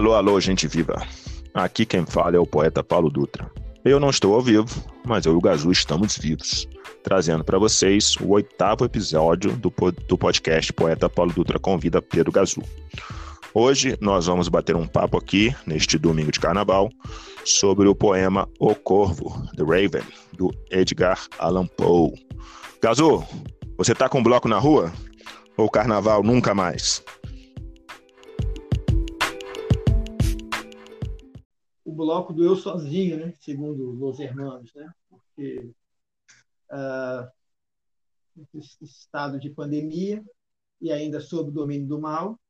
Alô, alô, gente viva. Aqui quem fala é o poeta Paulo Dutra. Eu não estou ao vivo, mas eu e o Gazu estamos vivos, trazendo para vocês o oitavo episódio do, do podcast Poeta Paulo Dutra Convida Pedro Gazu. Hoje nós vamos bater um papo aqui, neste domingo de carnaval, sobre o poema O Corvo, The Raven, do Edgar Allan Poe. Gazu, você tá com um bloco na rua? Ou carnaval nunca mais? Bloco do eu sozinho, né? segundo Los Hermanos, né? porque uh, esse estado de pandemia e ainda sob o domínio do mal,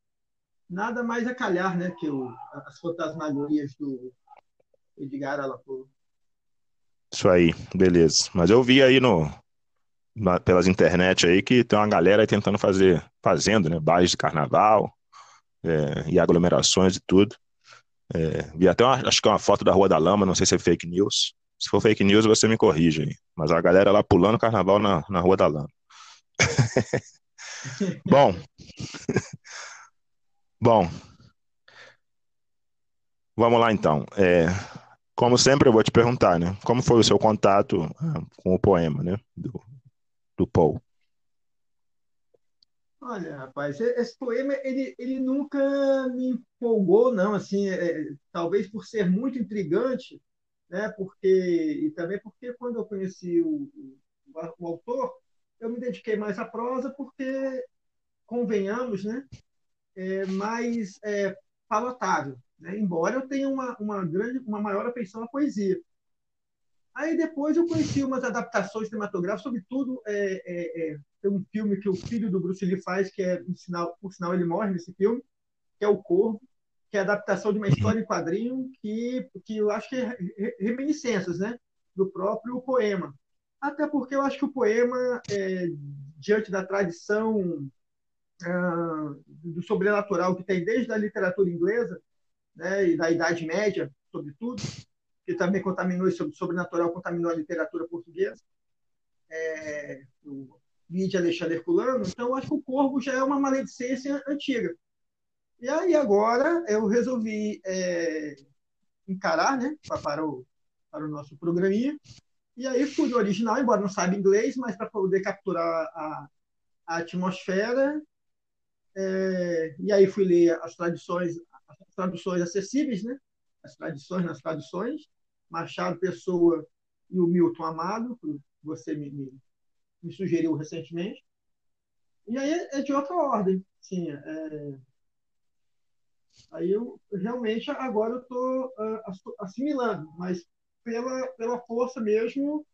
nada mais a calhar né, que o, as fantasmagorias do Edgar Allan. Isso aí, beleza. Mas eu vi aí no, na, pelas internet aí que tem uma galera tentando fazer, fazendo, né, bares de carnaval é, e aglomerações e tudo. É, vi até uma, acho que é uma foto da Rua da Lama, não sei se é fake news. Se for fake news, você me corrige aí. Mas a galera lá pulando carnaval na, na Rua da Lama. Bom. Bom. Vamos lá então. É, como sempre, eu vou te perguntar, né? Como foi o seu contato ah, com o poema, né? Do, do Paul? Olha, rapaz, esse poema ele, ele nunca me empolgou, não. Assim, é, talvez por ser muito intrigante, né? Porque e também porque quando eu conheci o, o, o autor, eu me dediquei mais à prosa, porque convenhamos, né? É mais é, palatável, né? Embora eu tenha uma, uma grande, uma maior afeição à poesia. Aí depois eu conheci umas adaptações cinematográficas, sobretudo é, é, é, tem um filme que o filho do Bruce Lee faz, que é, por sinal, por sinal ele morre nesse filme, que é O Corvo, que é a adaptação de uma história em quadrinho que, que eu acho que é reminiscências né, do próprio poema. Até porque eu acho que o poema, é, diante da tradição ah, do sobrenatural que tem desde a literatura inglesa né, e da Idade Média, sobretudo, que também contaminou esse sobrenatural, contaminou a literatura portuguesa, é, o de Alexandre Herculano. Então, acho que o corvo já é uma maledicência antiga. E aí, agora, eu resolvi é, encarar né, para, o, para o nosso programinha. E aí, fui do original, embora não saiba inglês, mas para poder capturar a, a atmosfera. É, e aí, fui ler as tradições, as traduções acessíveis, né? as tradições nas tradições, Machado Pessoa e o Milton Amado, você me, me, me sugeriu recentemente. E aí é de outra ordem, sim. É... Aí eu realmente agora eu estou uh, assimilando, mas pela, pela força mesmo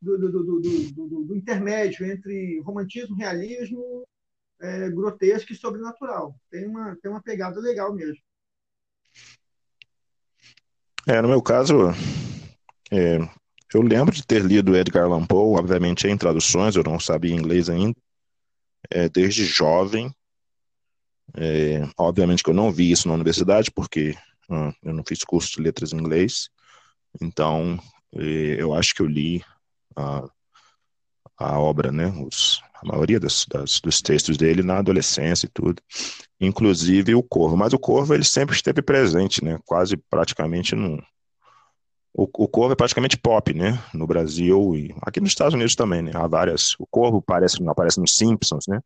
do, do, do, do, do intermédio entre romantismo, realismo, é, grotesco e sobrenatural. Tem uma, tem uma pegada legal mesmo. É, no meu caso, é, eu lembro de ter lido Edgar Allan Poe, obviamente em traduções, eu não sabia inglês ainda, é, desde jovem. É, obviamente que eu não vi isso na universidade, porque hum, eu não fiz curso de letras em inglês, então é, eu acho que eu li a, a obra, né, os, a maioria das, das, dos textos dele na adolescência e tudo, inclusive o Corvo. Mas o Corvo ele sempre esteve presente, né? Quase praticamente no o, o Corvo é praticamente pop, né? No Brasil e aqui nos Estados Unidos também, né? Há várias. O Corvo aparece, aparece nos Simpsons, né?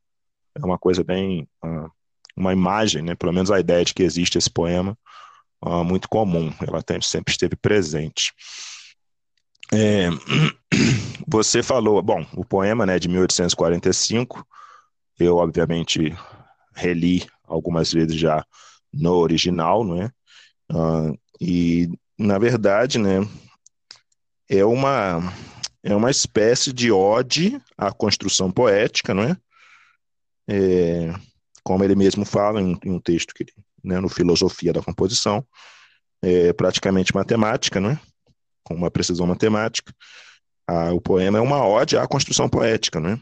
É uma coisa bem uh, uma imagem, né? Pelo menos a ideia de que existe esse poema uh, muito comum. Ela sempre esteve presente. É, você falou, bom, o poema né, de 1845, eu obviamente reli algumas vezes já no original, não é? Uh, e, na verdade, né, é uma, é uma espécie de ode à construção poética, não é? é como ele mesmo fala em, em um texto que né, no Filosofia da Composição, é praticamente matemática, não é? com uma precisão matemática. Ah, o poema é uma ode à construção poética, né?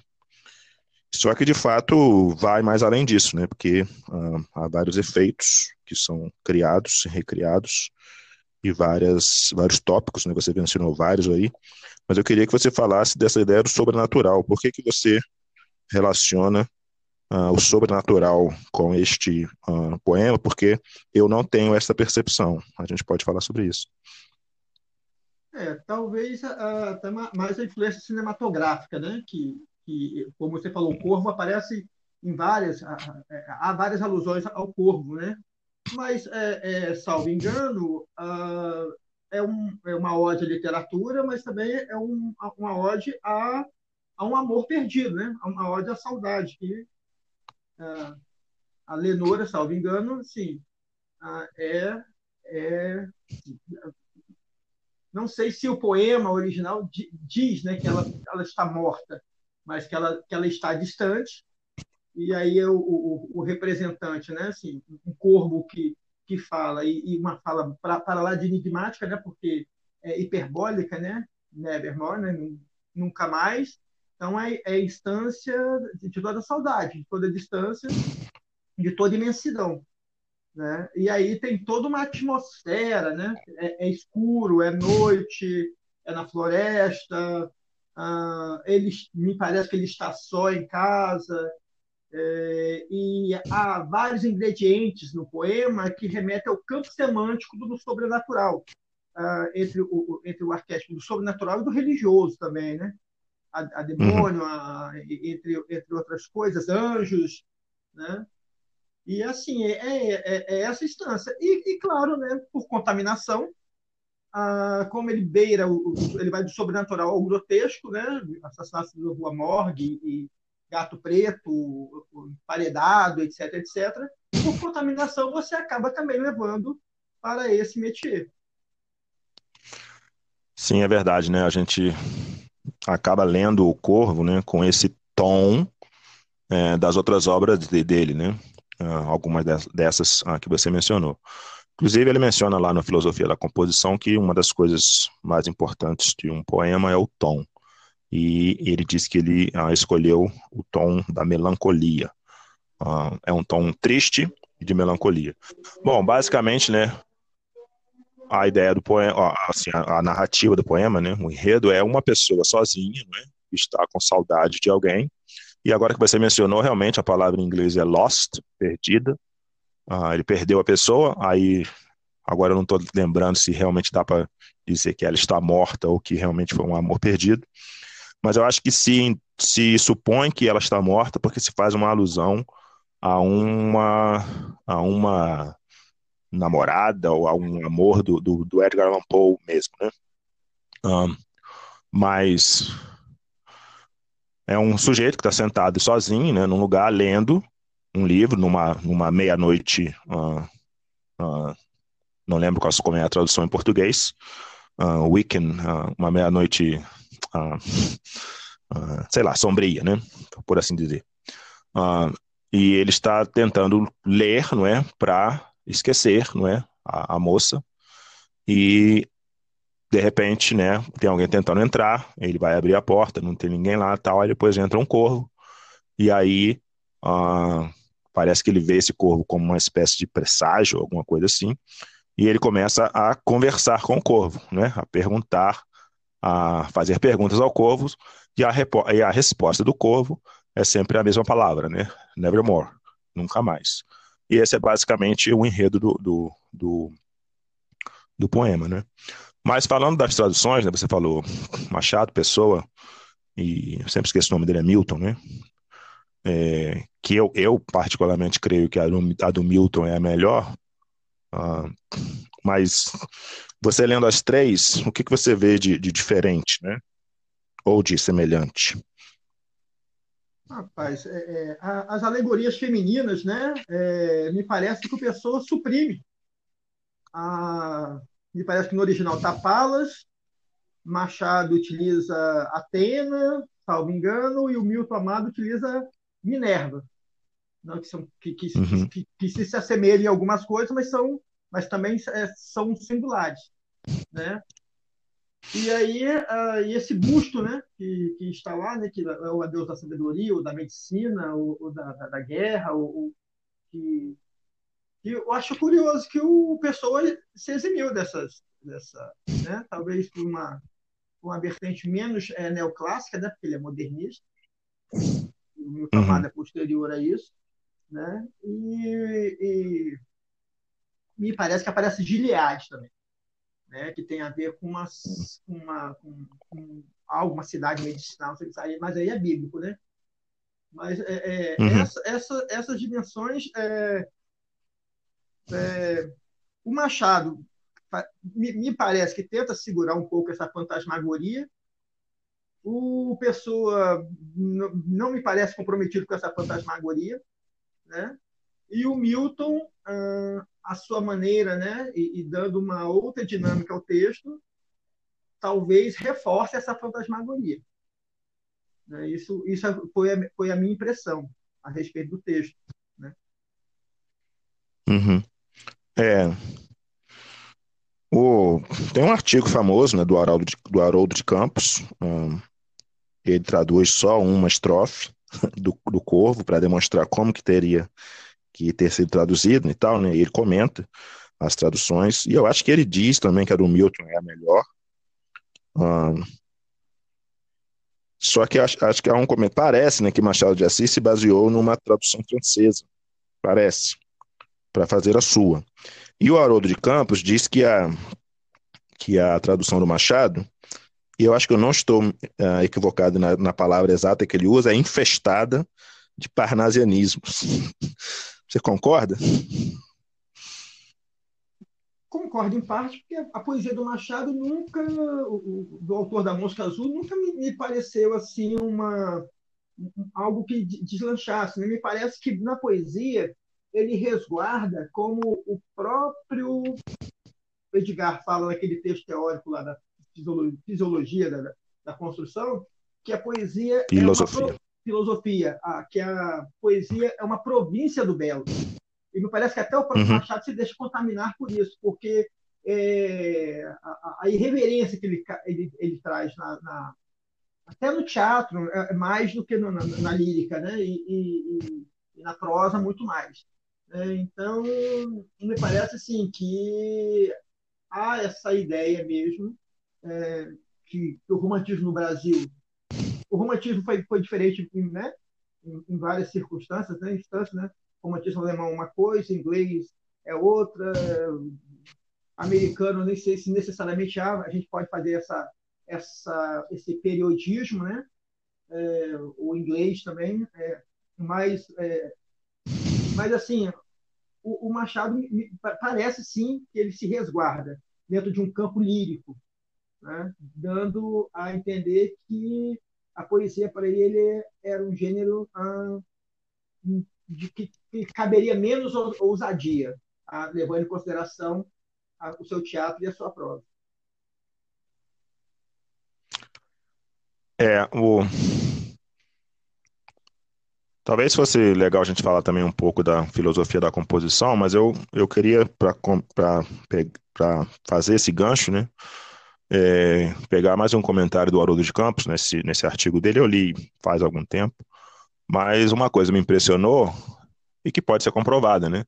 Só que, de fato, vai mais além disso, né? Porque ah, há vários efeitos que são criados, recriados, e várias, vários tópicos, né? Você mencionou vários aí, mas eu queria que você falasse dessa ideia do sobrenatural. Por que, que você relaciona uh, o sobrenatural com este uh, poema, porque eu não tenho essa percepção. A gente pode falar sobre isso. É, talvez até mais a influência cinematográfica, né? Que, que, como você falou, o corvo aparece em várias, há várias alusões ao corvo, né? Mas, é, é, salvo engano, uh, é, um, é uma ode à literatura, mas também é um, uma ode a, a um amor perdido, né? Uma ode à saudade, que uh, a Lenora, salvo engano, sim, uh, é, é não sei se o poema original diz né, que ela, ela está morta, mas que ela, que ela está distante, e aí o, o, o representante, né, assim, um corvo que, que fala, e, e uma fala para, lá de enigmática, né, porque é hiperbólica, né, nevermore, né, nunca mais, então é, é instância de toda saudade, de toda distância, de toda imensidão. Né? E aí tem toda uma atmosfera, né? É, é escuro, é noite, é na floresta. Ah, ele me parece que ele está só em casa. É, e há vários ingredientes no poema que remetem ao campo semântico do sobrenatural, ah, entre, o, entre o arquétipo do sobrenatural e do religioso também, né? A, a demônio, uhum. a, entre, entre outras coisas, anjos, né? E assim, é, é, é, é essa instância. E, e, claro, né, por contaminação, ah, como ele beira, o, ele vai do sobrenatural ao grotesco, né, assassinato da rua morgue e gato preto, paredado, etc, etc. Por contaminação, você acaba também levando para esse métier. Sim, é verdade, né? A gente acaba lendo o Corvo, né, com esse tom é, das outras obras dele, né? uh, algumas dessas uh, que você mencionou. Inclusive, ele menciona lá na Filosofia da Composição que uma das coisas mais importantes de um poema é o tom. E ele diz que ele uh, escolheu o tom da melancolia. é um tom triste e de melancolia. Bom, basicamente, né, a ideia do poema, assim, a, a, narrativa do poema, né, o enredo é uma pessoa sozinha, né, que está com saudade de alguém e agora que você mencionou, realmente a palavra em inglês é lost, perdida. Ah, ele perdeu a pessoa, aí agora eu não estou lembrando se realmente dá para dizer que ela está morta ou que realmente foi um amor perdido. Mas eu acho que se, se supõe que ela está morta porque se faz uma alusão a uma, a uma namorada ou a um amor do, do, do Edgar Allan Poe mesmo, né? Um, mas é um sujeito que está sentado sozinho, né, num lugar lendo um livro, numa, numa meia-noite, uh, uh, não lembro qual, é a tradução em português, uh, weekend, uh, uma meia-noite, sei lá, sombria, né, por assim dizer. e ele está tentando ler, não é, para esquecer, não é, a, a moça, e de repente, né, tem alguém tentando entrar, ele vai abrir a porta, não tem ninguém lá, tal, aí depois entra um corvo, e aí parece que ele vê esse corvo como uma espécie de presságio, alguma coisa assim, e ele começa a conversar com o corvo, né, a perguntar, a fazer perguntas ao corvo, e a, e a resposta do corvo é sempre a mesma palavra, né, nevermore, nunca mais. E esse é basicamente o enredo do, do, do, do poema, né. Mas falando das traduções, né, você falou Machado, Pessoa, e eu sempre esqueço o nome dele, é Milton, né? É, que eu, eu, particularmente creio que a do, a do Milton é a melhor, uh, mas você lendo as três, o que, que você vê de, de diferente, né? Ou de semelhante? Rapaz, é, é, as alegorias femininas, né? É, me parece que o Pessoa suprime a, me parece que no original está Palas, Machado utiliza Atena, salvo engano, e o Milton Amado utiliza Minerva, não, que, são, que, que, uhum. que, que, se assemelham em algumas coisas, mas, são, mas também é, são singulares. Né? E aí, uh, e esse busto né, que, que está lá, né, que é o adeus da sabedoria, ou da medicina, ou, ou da, da, da, guerra, ou, ou que e eu acho curioso que o Pessoa se eximiu dessas, dessa, né? talvez por uma, uma vertente menos é, neoclássica, né? porque ele é modernista. o Milton uhum. é posterior a isso, né? E, e, me parece que aparece Gilead também, né? Que tem a ver com uma, uma com, com alguma cidade medicinal, mas aí é bíblico, né? Mas é, é, uhum. essa, essa, essas dimensões, é, é, o Machado me, me, parece que tenta segurar um pouco essa fantasmagoria. O Pessoa não, não me parece comprometido com essa fantasmagoria, né? E o Milton, ah, a sua maneira, né, e, e dando uma outra dinâmica ao texto, talvez reforce essa fantasmagoria. Né? Isso, isso foi, a, foi a minha impressão a respeito do texto. Né? Uhum. É. O, tem um artigo famoso né, do, Haroldo de, do Haroldo de Campos. Um, ele traduz só uma estrofe do, do Corvo para demonstrar como que teria que ter sido traduzido e tal, né? Ele comenta as traduções, e eu acho que ele diz também que a do Milton é a melhor, só que acho, acho que há um comentário. Parece né, que Machado de Assis se baseou numa tradução francesa. Parece. Para fazer a sua. E o Haroldo de Campos diz que a, que a tradução do Machado, e eu acho que eu não estou uh, equivocado na, na palavra exata que ele usa, é infestada de parnasianismos. Você concorda? Concordo em parte, porque a poesia do Machado nunca, do autor da Mosca Azul, nunca me, me pareceu assim uma algo que deslanchasse. Né? Me parece que na poesia ele resguarda como o próprio Edgar fala naquele texto teórico lá da fisiologia da, da construção, que a poesia filosofia, é uma, filosofia, a, que a poesia é uma província do belo. E me parece que até o próprio uhum. Machado se deixa contaminar por isso, porque é, a, a, irreverência que ele, ele, ele traz na, na, até no teatro é, é mais do que no, na, na, lírica, né? E, e, e, na prosa muito mais. É, então me parece assim que há essa ideia mesmo é, que, que, o romantismo no Brasil, o romantismo foi, foi diferente, né? Em, em várias circunstâncias, né? Instâncias, né? romantismo alemão é uma coisa, inglês é outra, americano nem sei se necessariamente há, a gente pode fazer essa, essa, esse periodismo, né? É, o inglês também, é, mas, é, mas assim, o, o Machado me, parece sim que ele se resguarda dentro de um campo lírico, né? dando a entender que a poesia para ele era um gênero ah, de que, que caberia menos ousadia, a, levando em consideração a, o seu teatro e a sua prosa. É, o... Talvez fosse legal a gente falar também um pouco da filosofia da composição, mas eu, eu queria, para fazer esse gancho, né, é, pegar mais um comentário do Haroldo de Campos, nesse, nesse artigo dele, eu li faz algum tempo, mas uma coisa me impressionou e que pode ser comprovada, né?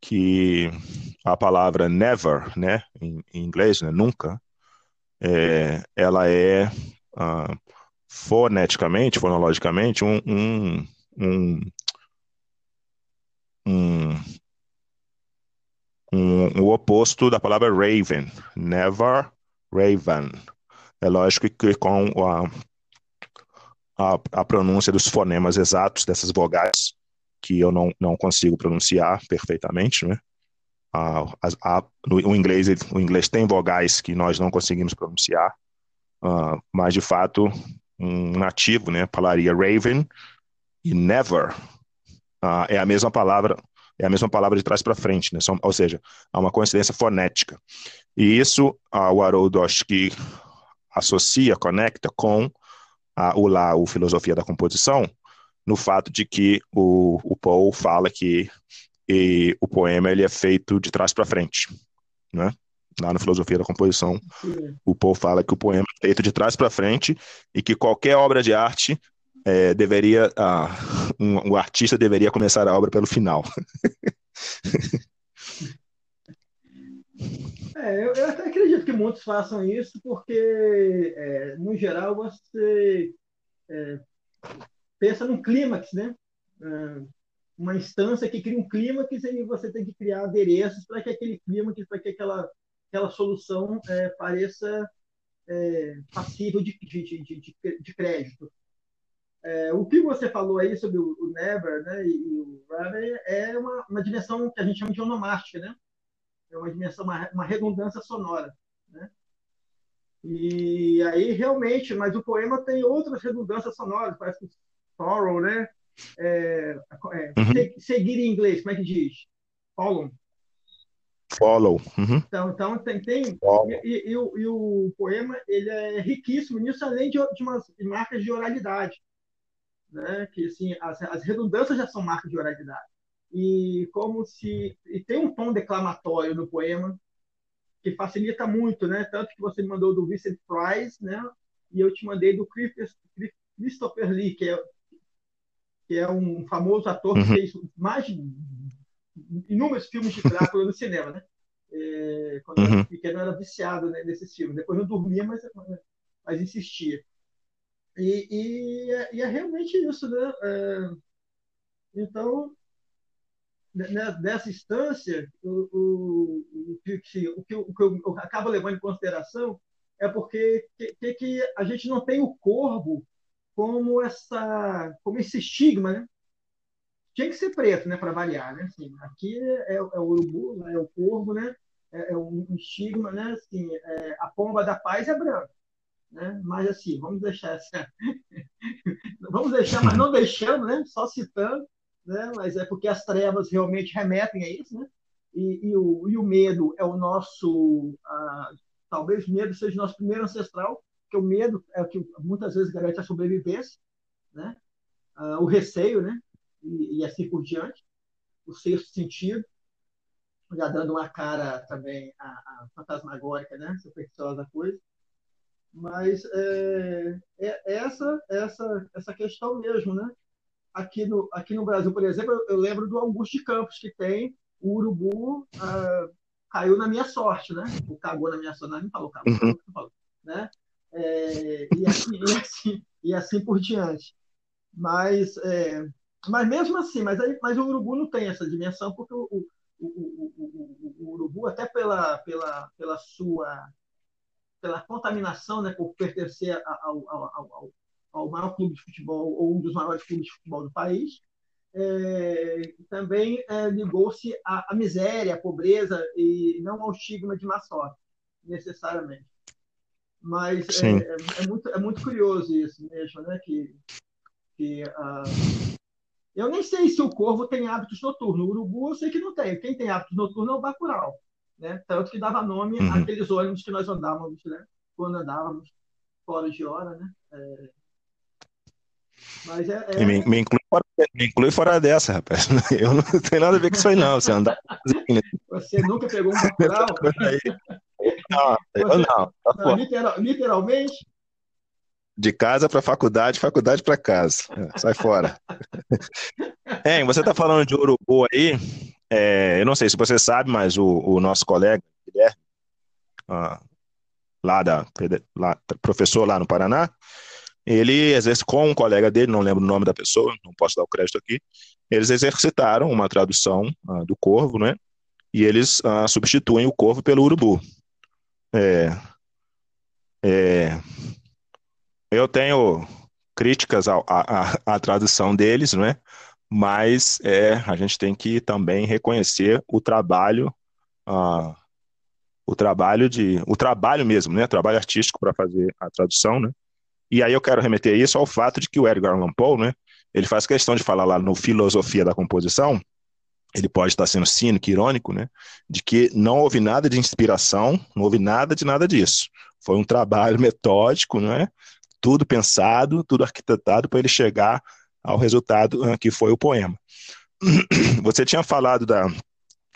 Que a palavra never, né, em, em inglês, né, nunca, é, ela é uh, foneticamente, fonologicamente, um, um, um, um, um, o oposto da palavra raven, never raven. É lógico que com a a, a pronúncia dos fonemas exatos dessas vogais, que eu não, não consigo pronunciar perfeitamente, né? A, a, no, o, inglês, o inglês tem vogais que nós não conseguimos pronunciar, uh, mas de fato um nativo né, falaria raven e never uh, é a mesma palavra é a mesma palavra de trás para frente, né? ou seja, há uma coincidência fonética. E isso uh, o Haroldo acho que associa, conecta com a, o lá, o Filosofia da Composição, no fato de que o, o Paul fala que e, o poema ele é feito de trás para frente, né? Lá na Filosofia da Composição, Sim. o Paul fala que o poema é feito de trás para frente e que qualquer obra de arte é, deveria, ah, um, o artista deveria começar a obra pelo final. É, eu, eu, acredito que muitos façam isso, porque, é, no geral, você é, pensa num clímax, né? Uh, uma instância que cria um clímax e você tem que criar adereços para que aquele clímax, para que aquela, aquela solução é, pareça é, passível de, de, de, de crédito. É, o que você falou aí sobre o, o Never né, e, e o Raven é uma, uma dimensão que a gente chama de onomástica, né? É uma dimensão, uma, uma redundância sonora, né? E aí, realmente, mas o poema tem outras redundâncias sonoras, parece que sorrow, né? É, é, uhum. Seguir em inglês, como é que diz? Follow. Follow. Uhum. Então, então tem. tem e, e, e, o, e, o, poema ele é riquíssimo nisso, além de, de umas marcas de oralidade. Né? Que assim, as, as redundâncias já são marcas de oralidade. E como se. E tem um tom declamatório no poema que facilita muito, né? Tanto que você me mandou do Vincent Price, né? E eu te mandei do Christopher Lee, que é, que é um famoso ator que uhum. fez mais inúmeros filmes de Drácula no cinema, né? É, quando uhum. eu era pequeno, eu era viciado né, nesses filmes. Depois não dormia, mas, mas insistia. E, e, é, e é realmente isso, né? É, então, nessa instância, o, o, o, que, o, que, o que eu acabo levando em consideração é porque que, que a gente não tem o corvo como essa como esse estigma, né? Tinha que ser preto, né, para variar, né? Assim, aqui é, é, o urubu, né, é o corvo, né? É, é um estigma, né? Assim, é, a pomba da paz é branca, né? Mas assim, vamos deixar essa, vamos deixar, mas não deixando, né? Só citando né? mas é porque as trevas realmente remetem a isso, né? E, e, o, e o medo é o nosso, ah, talvez o medo seja o nosso primeiro ancestral, porque o medo é o que muitas vezes garante a sobrevivência, né? Ah, o receio, né? E, e, assim por diante, o sexto sentido, já dando uma cara também a fantasmagórica, né? Supersticiosa coisa. Mas é, é essa, essa, essa questão mesmo, né? aqui no, aqui no Brasil, por exemplo, eu, eu lembro do Augusto de Campos, que tem o urubu uh, caiu na minha sorte, né? O cagou na minha sorte, não, não falou cagou, uhum. falou, né? É, e, assim, e, assim, e assim por diante. Mas, é, mas mesmo assim, mas, aí, mas o urubu não tem essa dimensão, porque o, o, o, o, o urubu, até pela, pela, pela sua pela contaminação, né, por pertencer ao, ao, ao, ao maior clube de futebol, ou um dos maiores clubes de futebol do país, é, também é, ligou-se à, à, miséria, à pobreza, e não ao estigma de má sorte, necessariamente. Mas é, é, é, muito, é muito curioso isso mesmo, né? Que, que uh, eu nem sei se o corvo tem hábitos noturnos. O urubu eu sei que não tem. Quem tem hábitos noturnos é o bacurau. Né? Tanto que dava nome uhum. àqueles ônibus que nós andávamos, né? quando andávamos fora de hora. Né? É, mas é, é... Me, me, inclui fora, me, inclui fora, dessa, rapaz. Eu não tenho nada a ver com isso aí, não. Você andar. Você nunca pegou um bacurau? não, eu não. não literal, literalmente? De casa para faculdade, faculdade para casa. Sai fora. Hein, você está falando de urubu aí. É, eu não sei se você sabe, mas o, o nosso colega, Guilherme, ah, lá da, lá, professor lá no Paraná, ele exerce com um colega dele, não lembro o nome da pessoa, não posso dar o crédito aqui, eles exercitaram uma tradução uh, do corvo, né? E eles uh, substituem o corvo pelo urubu. É, é, eu tenho críticas à, tradução deles, né? Mas é, a gente tem que também reconhecer o trabalho, uh, o trabalho de, o trabalho mesmo, né? Trabalho artístico para fazer a tradução, né? E aí eu quero remeter isso ao fato de que o Edgar Allan Poe, né, ele faz questão de falar lá no Filosofia da Composição, ele pode estar sendo cínico, irônico, né, de que não houve nada de inspiração, não houve nada de nada disso. Foi um trabalho metódico, né, tudo pensado, tudo arquitetado para ele chegar ao resultado uh, que foi o poema. Você tinha falado da,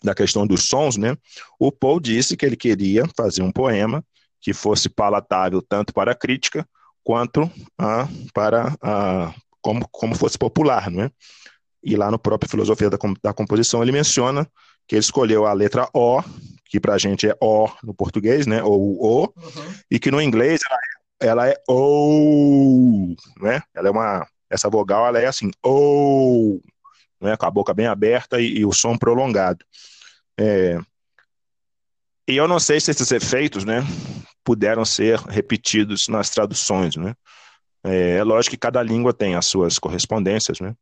da questão dos sons, né? O Poe disse que ele queria fazer um poema que fosse palatável tanto para a crítica quanto a, para a, como, como fosse popular, não é? E lá no próprio Filosofia da, da Composição ele menciona que ele escolheu a letra O, que para a gente é O no português, né? Ou O, uhum. e que no inglês ela, ela é O, né? Ela é uma essa vogal ela é assim, ou, né, com a boca bem aberta e, e o som prolongado. É, e eu não sei se esses efeitos, né, puderam ser repetidos nas traduções, né? É, é lógico que cada língua tem as suas correspondências, né?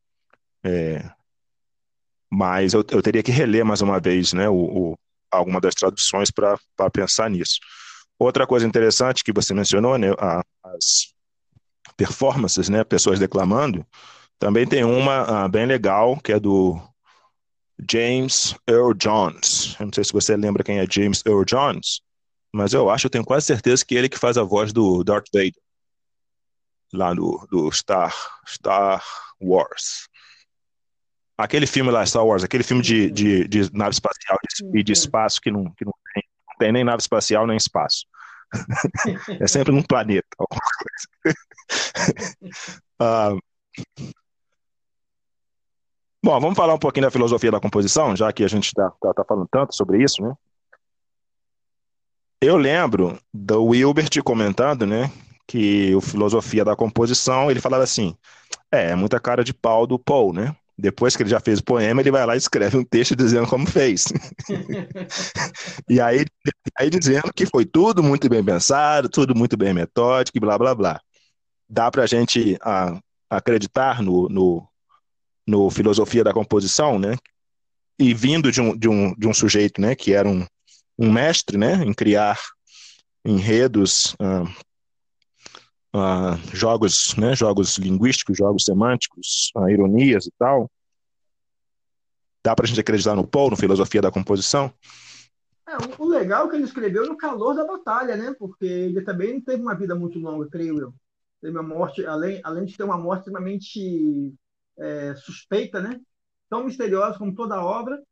É, mas eu, eu, teria que reler mais uma vez, né, o, o alguma das traduções para pensar nisso. Outra coisa interessante que você mencionou, né, as performances, né, pessoas declamando, também tem uma uh, bem legal que é do James Earl Jones. Eu não sei se você lembra quem é James Earl Jones, mas eu acho, eu tenho quase certeza que ele que faz a voz do Darth Vader lá no do Star Star Wars. Aquele filme lá, Star Wars, aquele filme de, de, de nave espacial e de, de, espaço que não, que não tem, não tem nem nave espacial nem espaço. é sempre num planeta, alguma coisa. Uh, Bom, vamos falar um pouquinho da filosofia da composição, já que a gente está tá, tá falando tanto sobre isso, né? Eu lembro do Wilbert comentando, né, que o filosofia da composição, ele falava assim, é, é muita cara de pau do Paul, né? Depois que ele já fez o poema, ele vai lá e escreve um texto dizendo como fez. e aí, aí dizendo que foi tudo muito bem pensado, tudo muito bem metódico e blá, blá, blá. Dá para a gente acreditar no, no, no Filosofia da Composição, né? E vindo de um, de um, de um sujeito, né, que era um, um mestre, né, em criar enredos, uh, uh, jogos, né, jogos linguísticos, jogos semânticos, ironias e tal. Dá para a gente acreditar no Paul, no Filosofia da Composição? É, o legal é que ele escreveu no calor da batalha, né? Porque ele também não teve uma vida muito longa, creio eu. Teve uma morte, além, além de ter uma morte extremamente é, suspeita, né? tão misteriosa como toda a obra.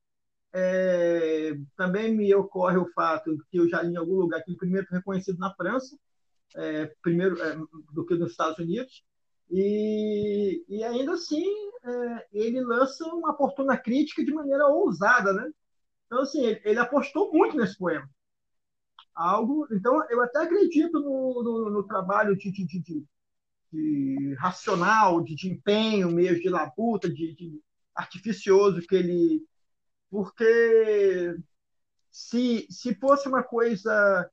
É, também me ocorre o fato que eu já li em algum lugar que ele primeiro foi reconhecido na França, é, primeiro é, do que nos Estados Unidos, e, e ainda assim é, ele lança uma fortuna crítica de maneira ousada, né? Então assim ele, ele apostou muito nesse poema, algo. Então eu até acredito no, no, no trabalho de, de, de, de racional, de, de empenho mesmo, de labuta, de, de artificioso que ele. Porque se, se fosse uma coisa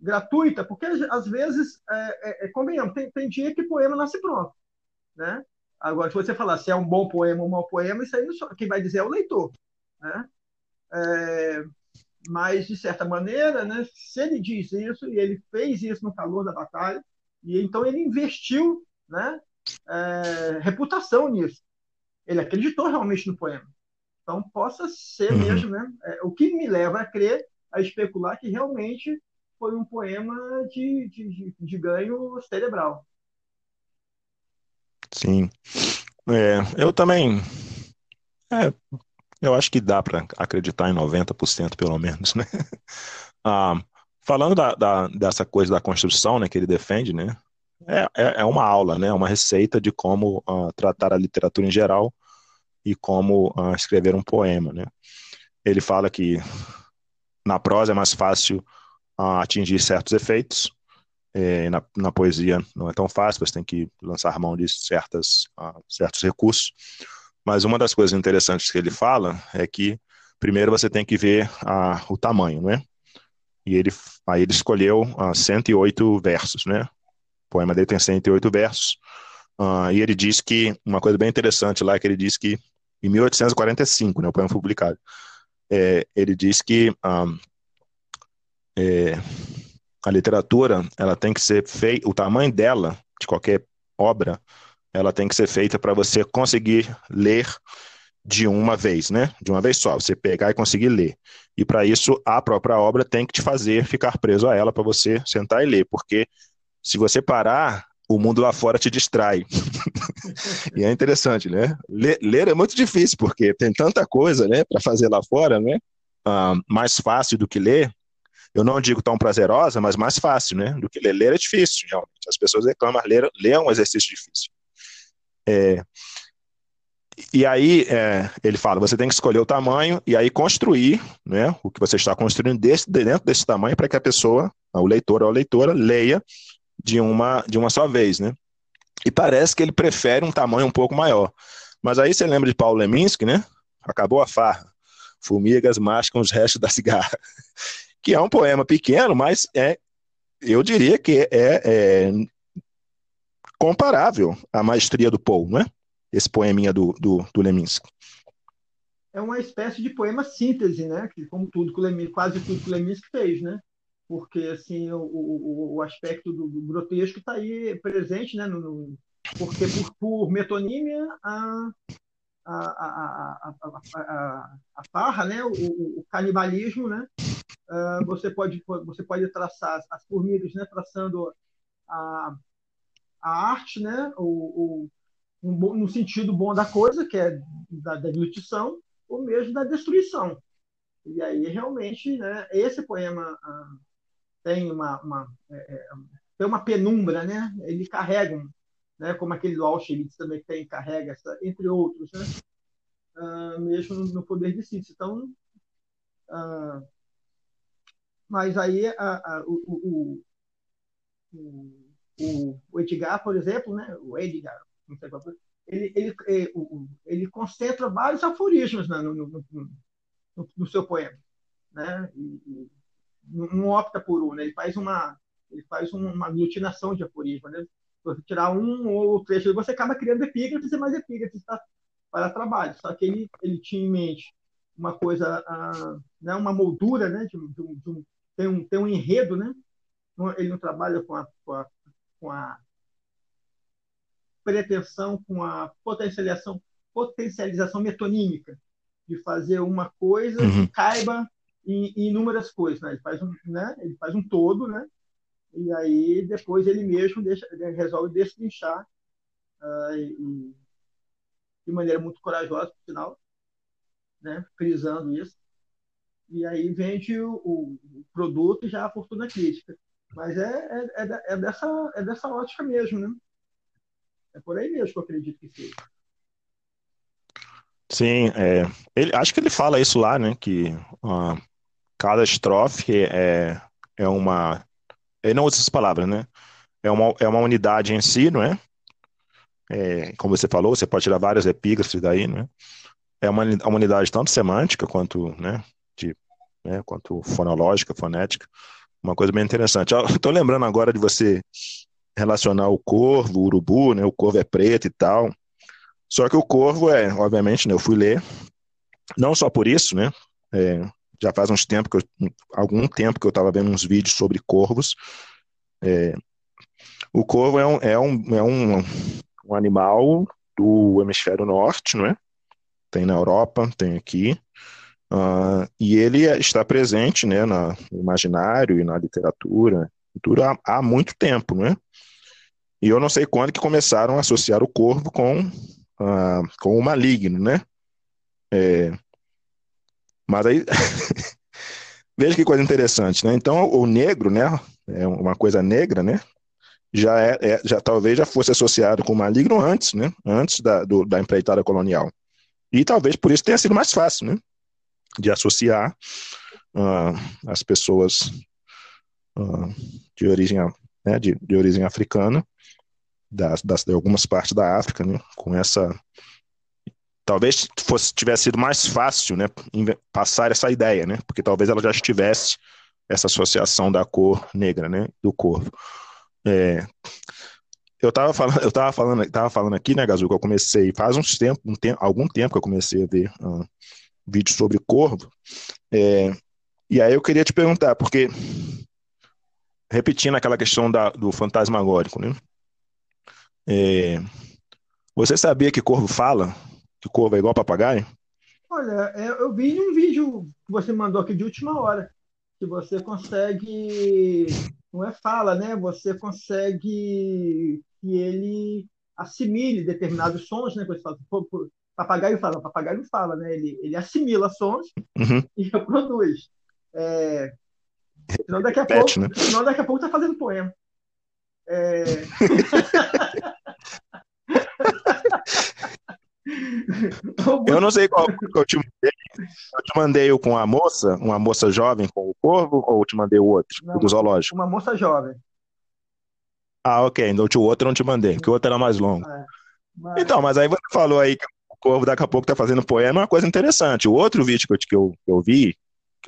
gratuita, porque às vezes, é, é, é, convenhamos, tem, tem dia que poema nasce pronto. Né? Agora, se você falar se é um bom poema ou um mau poema, isso aí não quem vai dizer é o leitor. Né? É, mas, de certa maneira, né, se ele diz isso, e ele fez isso no calor da batalha, e então ele investiu né, é, reputação nisso. Ele acreditou realmente no poema. Então possa ser uhum. mesmo, né? É, o que me leva a crer, a especular que realmente foi um poema de, de, de ganho cerebral. Sim. É, eu também. É, eu acho que dá para acreditar em 90% pelo menos, né? Ah, Falando da, da, dessa coisa da construção, né, que ele defende, né, é, é, é uma aula, né, uma receita de como uh, tratar a literatura em geral e como uh, escrever um poema, né. Ele fala que na prosa é mais fácil uh, atingir certos efeitos, é, na, na, poesia não é tão fácil, você tem que lançar mão de certas, certos recursos. Mas uma das coisas interessantes que ele fala é que primeiro você tem que ver o tamanho, né? E ele, aí ele escolheu uh, ah, 108 versos, né? O poema dele tem 108 versos. Uh, e ele diz que, uma coisa bem interessante lá, é que ele diz que, em 1845, né, o poema foi publicado, é, ele diz que ah, é, a literatura, ela tem que ser feita, o tamanho dela, de qualquer obra, ela tem que ser feita para você conseguir ler de uma vez, né? De uma vez só, você pegar e conseguir ler. E para isso, a própria obra tem que te fazer ficar preso a ela para você sentar e ler, porque se você parar, o mundo lá fora te distrai. e é interessante, né? Ler, ler, é muito difícil, porque tem tanta coisa, né, para fazer lá fora, né? Ah, mais fácil do que ler. Eu não digo tão prazerosa, mas mais fácil, né? Do que ler. Ler é difícil, realmente. As pessoas reclamam, ler, ler é um exercício difícil. É, e aí é, ele fala, você tem que escolher o tamanho e aí construir né, o que você está construindo desse, dentro desse tamanho para que a pessoa, o leitor ou a leitora, leia de uma, de uma só vez. Né? e parece que ele prefere um tamanho um pouco maior. Mas aí você lembra de Paulo Leminski, né? Acabou a farra. Formigas mascam os restos da cigarra. Que é um poema pequeno, mas é, eu diria que é, é comparável à maestria do Paul, não é? Esse poeminha do, do, do Leminski. É uma espécie de poema síntese, né? Que, como tudo que o Leminski, quase tudo que o Leminski fez, né? Porque assim o, o, o aspecto do, do grotesco está aí presente, né? No, no, porque por, por metonímia a, a, a, a, a, farra, né? O, o, canibalismo, né? Uh, você pode você pode traçar as formigas, né? Traçando a, a arte, né? O, o, no sentido bom da coisa, que é da deglutição, ou mesmo da destruição. E aí realmente, né? Esse poema uh, tem uma, uma é, é, tem uma penumbra, né? Ele carrega um, né, como aquele do Auschwitz também tem, carrega, essa, entre outros, né, uh, mesmo no, poder de síntese. Então, uh, mas aí o, o, o, o, Edgar, por exemplo, né, o Edgar, ele, ele, ele, ele concentra vários aforismos né, no, no, no, no, seu poema. Né, e, e não opta por um, né, ele faz uma ele faz uma aglutinação de aforismos, né? você tirar um ou trecho, você acaba criando epígrafes e mais epígrafes tá? para trabalho. Só que ele, ele tinha em mente uma coisa, uh, né, uma moldura, né, de, de, de um, tem, um, tem um enredo, né? Ele não trabalha com a, com a, com a pretensão, com a potencialização, potencialização metonímica de fazer uma coisa uhum. que caiba em, em inúmeras coisas. Né? Ele, faz um, né? ele faz um todo, né? e aí depois ele mesmo deixa, ele resolve destrinchar uh, e, de maneira muito corajosa, por sinal, né, frisando isso. E aí vende o, o, produto e já a fortuna crítica. Mas é, é, é, é, dessa, é dessa ótica mesmo, né? É por aí mesmo que eu acredito que seja. Sim, é, ele, acho que ele fala isso lá, né? Que uh, cada estrofe é, é uma ele não usa essas palavras, né? É uma, é uma unidade em si, não é? é como você falou, você pode tirar várias epígrafes daí, não é? É uma, uma unidade tanto semântica quanto, né, de, né, quanto fonológica, fonética. Uma coisa bem interessante. Estou lembrando agora de você relacionar o corvo, o urubu, né? O corvo é preto e tal. Só que o corvo é, obviamente, né, eu fui ler, não só por isso, né? É, já faz uns tempo que eu, algum tempo que eu estava vendo uns vídeos sobre corvos. É, o corvo é, um, é, um, é um, um animal do hemisfério norte, não é? Tem na Europa, tem aqui. Uh, e ele está presente né, no imaginário e na literatura, literatura há, há, muito tempo, não é? E eu não sei quando que começaram a associar o corvo com, uh, com o maligno, né? É, mas aí, veja que coisa interessante, né? Então, o negro, né? É uma coisa negra, né? Já é, é já talvez já fosse associado com o maligno antes, né? Antes da, do, da empreitada colonial. E talvez por isso tenha sido mais fácil, né? De associar uh, as pessoas uh, de origem, né? de, de origem africana, das, das, de algumas partes da África, né? Com essa talvez fosse tivesse sido mais fácil, né, passar essa ideia, né, porque talvez ela já estivesse essa associação da cor negra, né, do corpo. É, eu estava falando, eu tava falando, tava falando aqui, né, Gazu, que eu comecei faz uns tempo, um tempo, algum tempo que eu comecei a ver um, vídeos sobre corvo. É, e aí eu queria te perguntar, porque repetindo aquela questão da, do fantasmagórico, né? É, você sabia que corvo fala? que corvo é igual papagaio? Olha, é, eu vi um vídeo que você mandou aqui de última hora, que você consegue, não é fala, né? Você consegue que ele assimile determinados sons, né? Você fala, papagaio fala, papagaio fala, né? Ele, ele assimila sons uhum. e reproduz. É, senão daqui a Repete, pouco, né? senão daqui a pouco tá fazendo poema. É... Eu não sei qual que eu te mandei. Eu te mandei o com a moça, uma moça jovem com o corvo, ou te mandei o outro, não, o do zoológico? Uma moça jovem. Ah, ok. Então o outro eu não te mandei, porque o outro era mais longo. É, mas... Então, mas aí você falou aí que o Corvo daqui a pouco tá fazendo poema, é uma coisa interessante. O outro vídeo que eu, que eu, que eu vi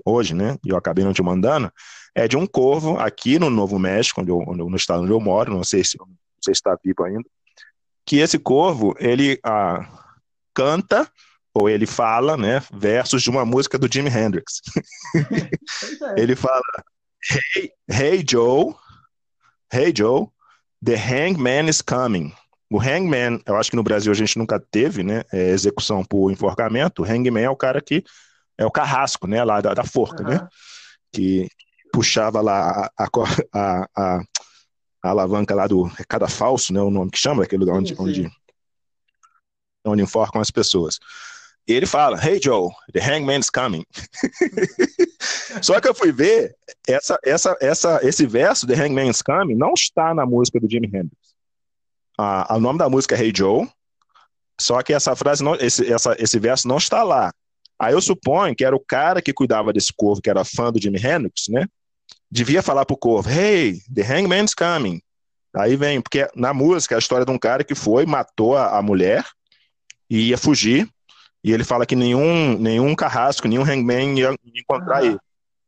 hoje, né, e eu acabei não te mandando, é de um corvo aqui no Novo México, onde eu, no estado onde eu moro, não sei se não sei se está vivo ainda, que esse corvo ele ah, canta ou ele fala, né, versos de uma música do Jimi Hendrix. É. ele fala: hey, hey Joe, Hey Joe, the hangman is coming. O hangman, eu acho que no Brasil a gente nunca teve, né, é, execução por enforcamento. O hangman é o cara que é o carrasco, né, lá da, da forca, uhum. né, que puxava lá a, a, a, a alavanca lá do cada falso, né, o nome que chama, aquele lugar onde, onde, onde enforcam as pessoas. E ele fala, Hey Joe, the hangman's coming. Só que eu fui ver, essa, essa, essa, esse verso, The Hangman's Coming, não está na música do Jimi Hendrix. Ah, o nome da música é Hey Joe, só que essa frase, não, esse, essa, esse verso não está lá. Aí eu suponho que era o cara que cuidava desse corvo, que era fã do Jimi Hendrix, né? Devia falar pro corvo, Hey, the hangman's coming. Aí vem, porque na música é a história de um cara que foi, matou a, a mulher e ia fugir. E ele fala que nenhum, nenhum carrasco, nenhum hangman ia encontrar ele.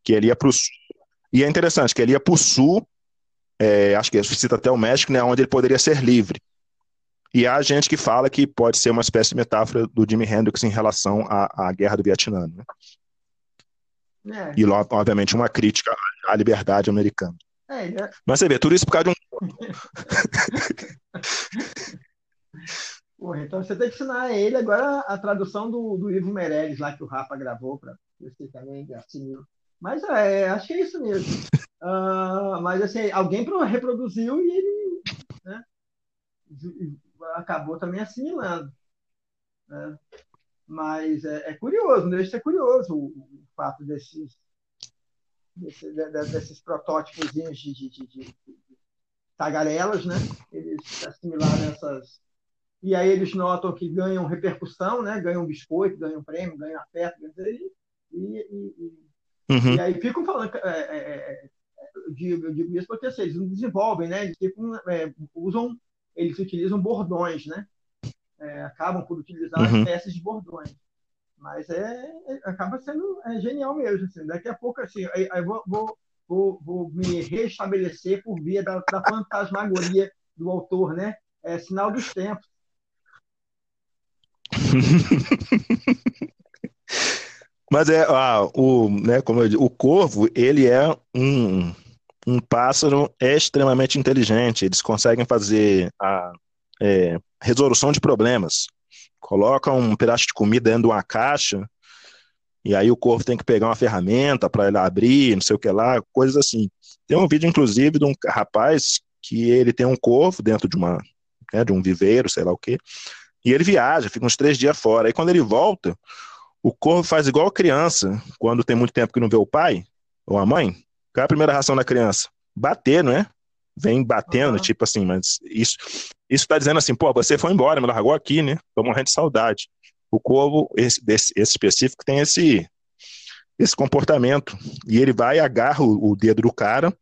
Que ele ia pro sul. E é interessante que ele ia pro sul, é, acho que cita até o México, né, onde ele poderia ser livre. E há gente que fala que pode ser uma espécie de metáfora do Jimi Hendrix em relação à, à guerra do Vietnã. Né? É. E, obviamente, uma crítica à liberdade americana. É, é... Mas você vê, tudo isso por causa de um. Porra, então você tem que ensinar a ele agora a tradução do, do Ivo Meirelles lá que o Rafa gravou para você também assimila. Mas é, acho que é isso mesmo. Uh, mas assim, alguém reproduziu e ele né, acabou também assimilando. Né? Mas é, é, curioso, não deixa de ser curioso o, o fato desses, desse, de, desses protótipos de, de, de, tagarelas, né? Eles assimilaram essas. E aí eles notam que ganham repercussão, né? ganham biscoito, ganham prêmio, ganham afeto. E, e, e, Uhum. E aí ficam falando, é, é, é, eu, digo, eu, digo, isso porque assim, eles não desenvolvem, né? Eles ficam, é, usam, eles utilizam bordões, né? É, acabam por utilizar uhum. espécies de bordões. Mas é, é, acaba sendo genial mesmo. Assim. Daqui a pouco, assim, aí, vou, vou, vou, vou, me restabelecer por via da, da fantasmagoria do autor, né? É sinal dos tempos. Mas é, ah, o, né, como eu, o corvo, ele é um, um pássaro extremamente inteligente. Eles conseguem fazer a é, resolução de problemas. Colocam um pedaço de comida dentro de uma caixa e aí o corvo tem que pegar uma ferramenta para ele abrir, não sei o que lá, coisas assim. Tem um vídeo, inclusive, de um rapaz que ele tem um corvo dentro de uma né, de um viveiro, sei lá o quê, e ele viaja, fica uns três dias fora. Aí quando ele volta, o corvo faz igual criança, quando tem muito tempo que não vê o pai ou a mãe. Qual é a primeira ração da criança? Bater, não é? Vem batendo, uhum. tipo assim, mas isso isso tá dizendo assim, pô, você foi embora, me largou aqui, né? Tô morrendo de saudade. O corvo, esse, esse, esse específico, tem esse, esse comportamento. E ele vai, agarra o, o dedo do cara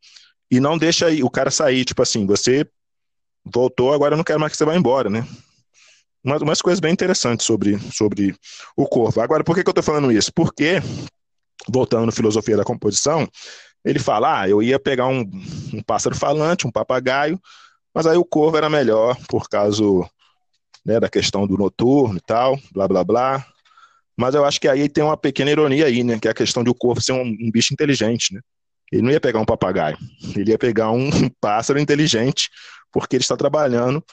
e não deixa o cara sair, tipo assim, você voltou, agora eu não quero mais que você vá embora, né? umas, umas coisas bem interessantes sobre, sobre o corvo. Agora, por que, que eu estou falando isso? Porque, voltando na filosofia da composição, ele fala: ah, eu ia pegar um, um pássaro falante, um papagaio, mas aí o corvo era melhor por causa né, da questão do noturno e tal, blá blá blá. Mas eu acho que aí tem uma pequena ironia aí, né? Que é a questão de o corvo ser um, um bicho inteligente, né? Ele não ia pegar um papagaio, ele ia pegar um pássaro inteligente, porque ele está trabalhando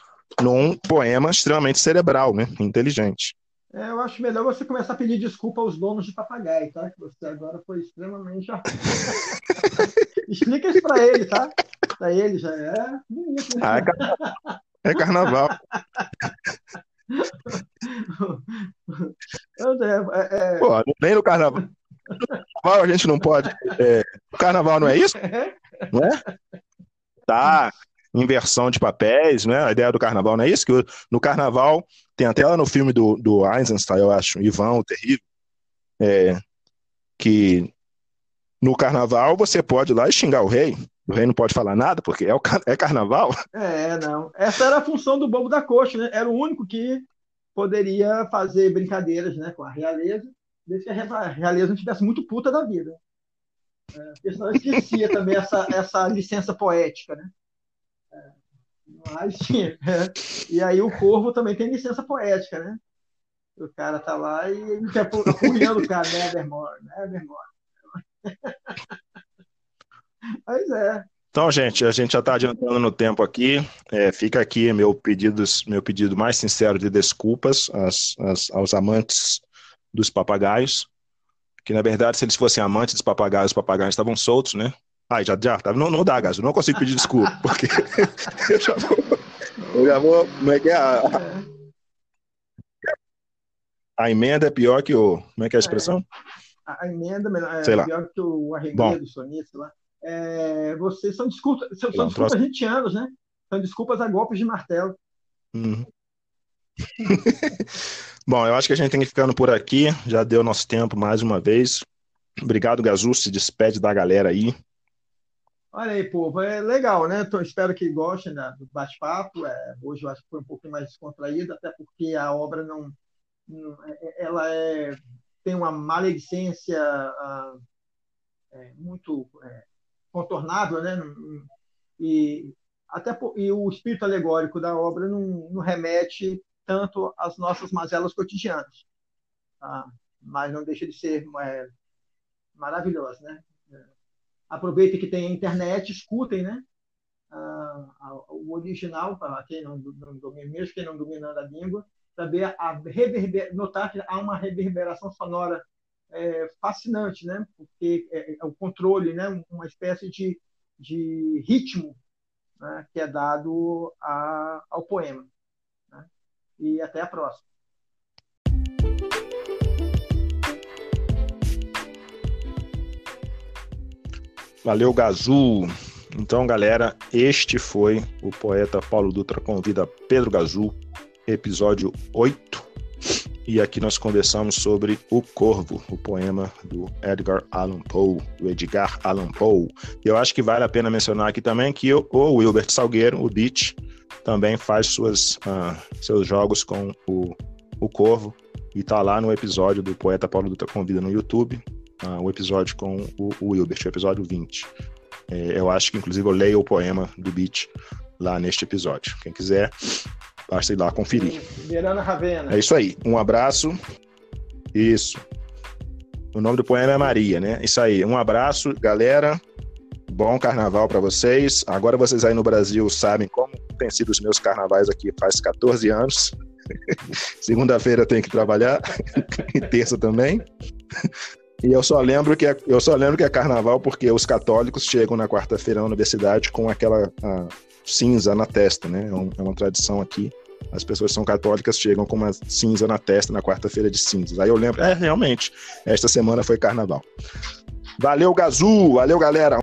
num poema extremamente cerebral, né? Inteligente. É, eu acho melhor você começar a pedir desculpa aos donos de papagaio, tá? Que você agora foi extremamente. Explica isso para ele, tá? Para ele já é. Ah, é, carnaval. é carnaval. É, é... Pô, nem no carnaval. No carnaval a gente não pode. É... O carnaval não é isso? Não é? Tá inversão de papéis, né? A ideia do carnaval não é isso? Que no carnaval, tem até lá no filme do, do Eisenstein, eu acho, Ivan, o Terrível, é, que no carnaval você pode ir lá e xingar o rei, o rei não pode falar nada porque é, o, é carnaval? É, não. Essa era a função do bobo da coxa, né? Era o único que poderia fazer brincadeiras né, com a realeza, desde que a realeza não tivesse muito puta da vida. É, porque senão esquecia também essa, essa licença poética, né? Mas, é. E aí o corvo também tem licença poética, né? O cara tá lá e ele fica apurriando o cara, Nevermore, Nevermore. Mas é. Então, gente, a gente já está adiantando no tempo aqui. É, fica aqui meu pedido, meu pedido mais sincero de desculpas às, às, aos amantes dos papagaios. Que, na verdade, se eles fossem amantes dos papagaios, os papagaios estavam soltos, né? Ai, já, já, tá, não, não dá, Gaso, não consigo pedir desculpa, porque eu já vou, eu já vou, como é que é a, a emenda é pior que o, como é que é a expressão? É, a, emenda é sei pior lá. que o arremedo, sonista lá. É, vocês são desculpas, são, são desculpas próximo. haitianas, né? São desculpas a golpes de martelo. Uhum. Bom, eu acho que a gente tem que ir ficando por aqui. Já deu nosso tempo mais uma vez. Obrigado, Gazu. Se despede da galera aí. Olha aí, povo, é legal, né? Então, espero que gostem né, do bate-papo. É, hoje eu acho que foi um pouquinho mais descontraído, até porque a obra não, não é, é, ela é, tem uma maledicência uh, é, muito é, contornável, né? E até e o espírito alegórico da obra não, não remete tanto às nossas mazelas cotidianas, tá? mas não deixa de ser maravilhosa, né? Aproveitem que tem a internet, escutem, né? Ah, o original, para quem não, não domina, mesmo quem não domina a língua, saber a reverber, notar que há uma reverberação sonora é, fascinante, né? Porque é, é, o controle, né? Uma espécie de, de ritmo né? que é dado a, ao poema. Né? E até a próxima. Valeu, Gazul. Então, galera, este foi o poeta Paulo Dutra convida Pedro Gazul, episódio 8. E aqui nós conversamos sobre O Corvo, o poema do Edgar Allan Poe, do Edgar Allan Poe. E eu acho que vale a pena mencionar aqui também que o Wilbert Salgueiro, o Beach, também faz suas, uh, seus jogos com o, o Corvo e está lá no episódio do Poeta Paulo Dutra Convida no YouTube, uh, o episódio com o, o Wilbert, o episódio 20. É, eu acho que, inclusive, eu leio o poema do Beat lá neste episódio. Quem quiser, basta ir lá conferir. Miranda Ravena. É isso aí. Um abraço. Isso. O nome do poema é Maria, né? Isso aí. Um abraço, galera. Bom carnaval para vocês. Agora vocês aí no Brasil sabem como tem sido os meus carnavais aqui faz 14 anos. Segunda-feira tenho que trabalhar e terça também. E eu só lembro que é, eu só lembro que é carnaval porque os católicos chegam na quarta-feira na universidade com aquela cinza na testa, né? É, um, é, uma tradição aqui. As pessoas que são católicas chegam com uma cinza na testa na quarta-feira de cinzas. Aí eu lembro, é, realmente, esta semana foi carnaval. Valeu, Gazu! Valeu, galera!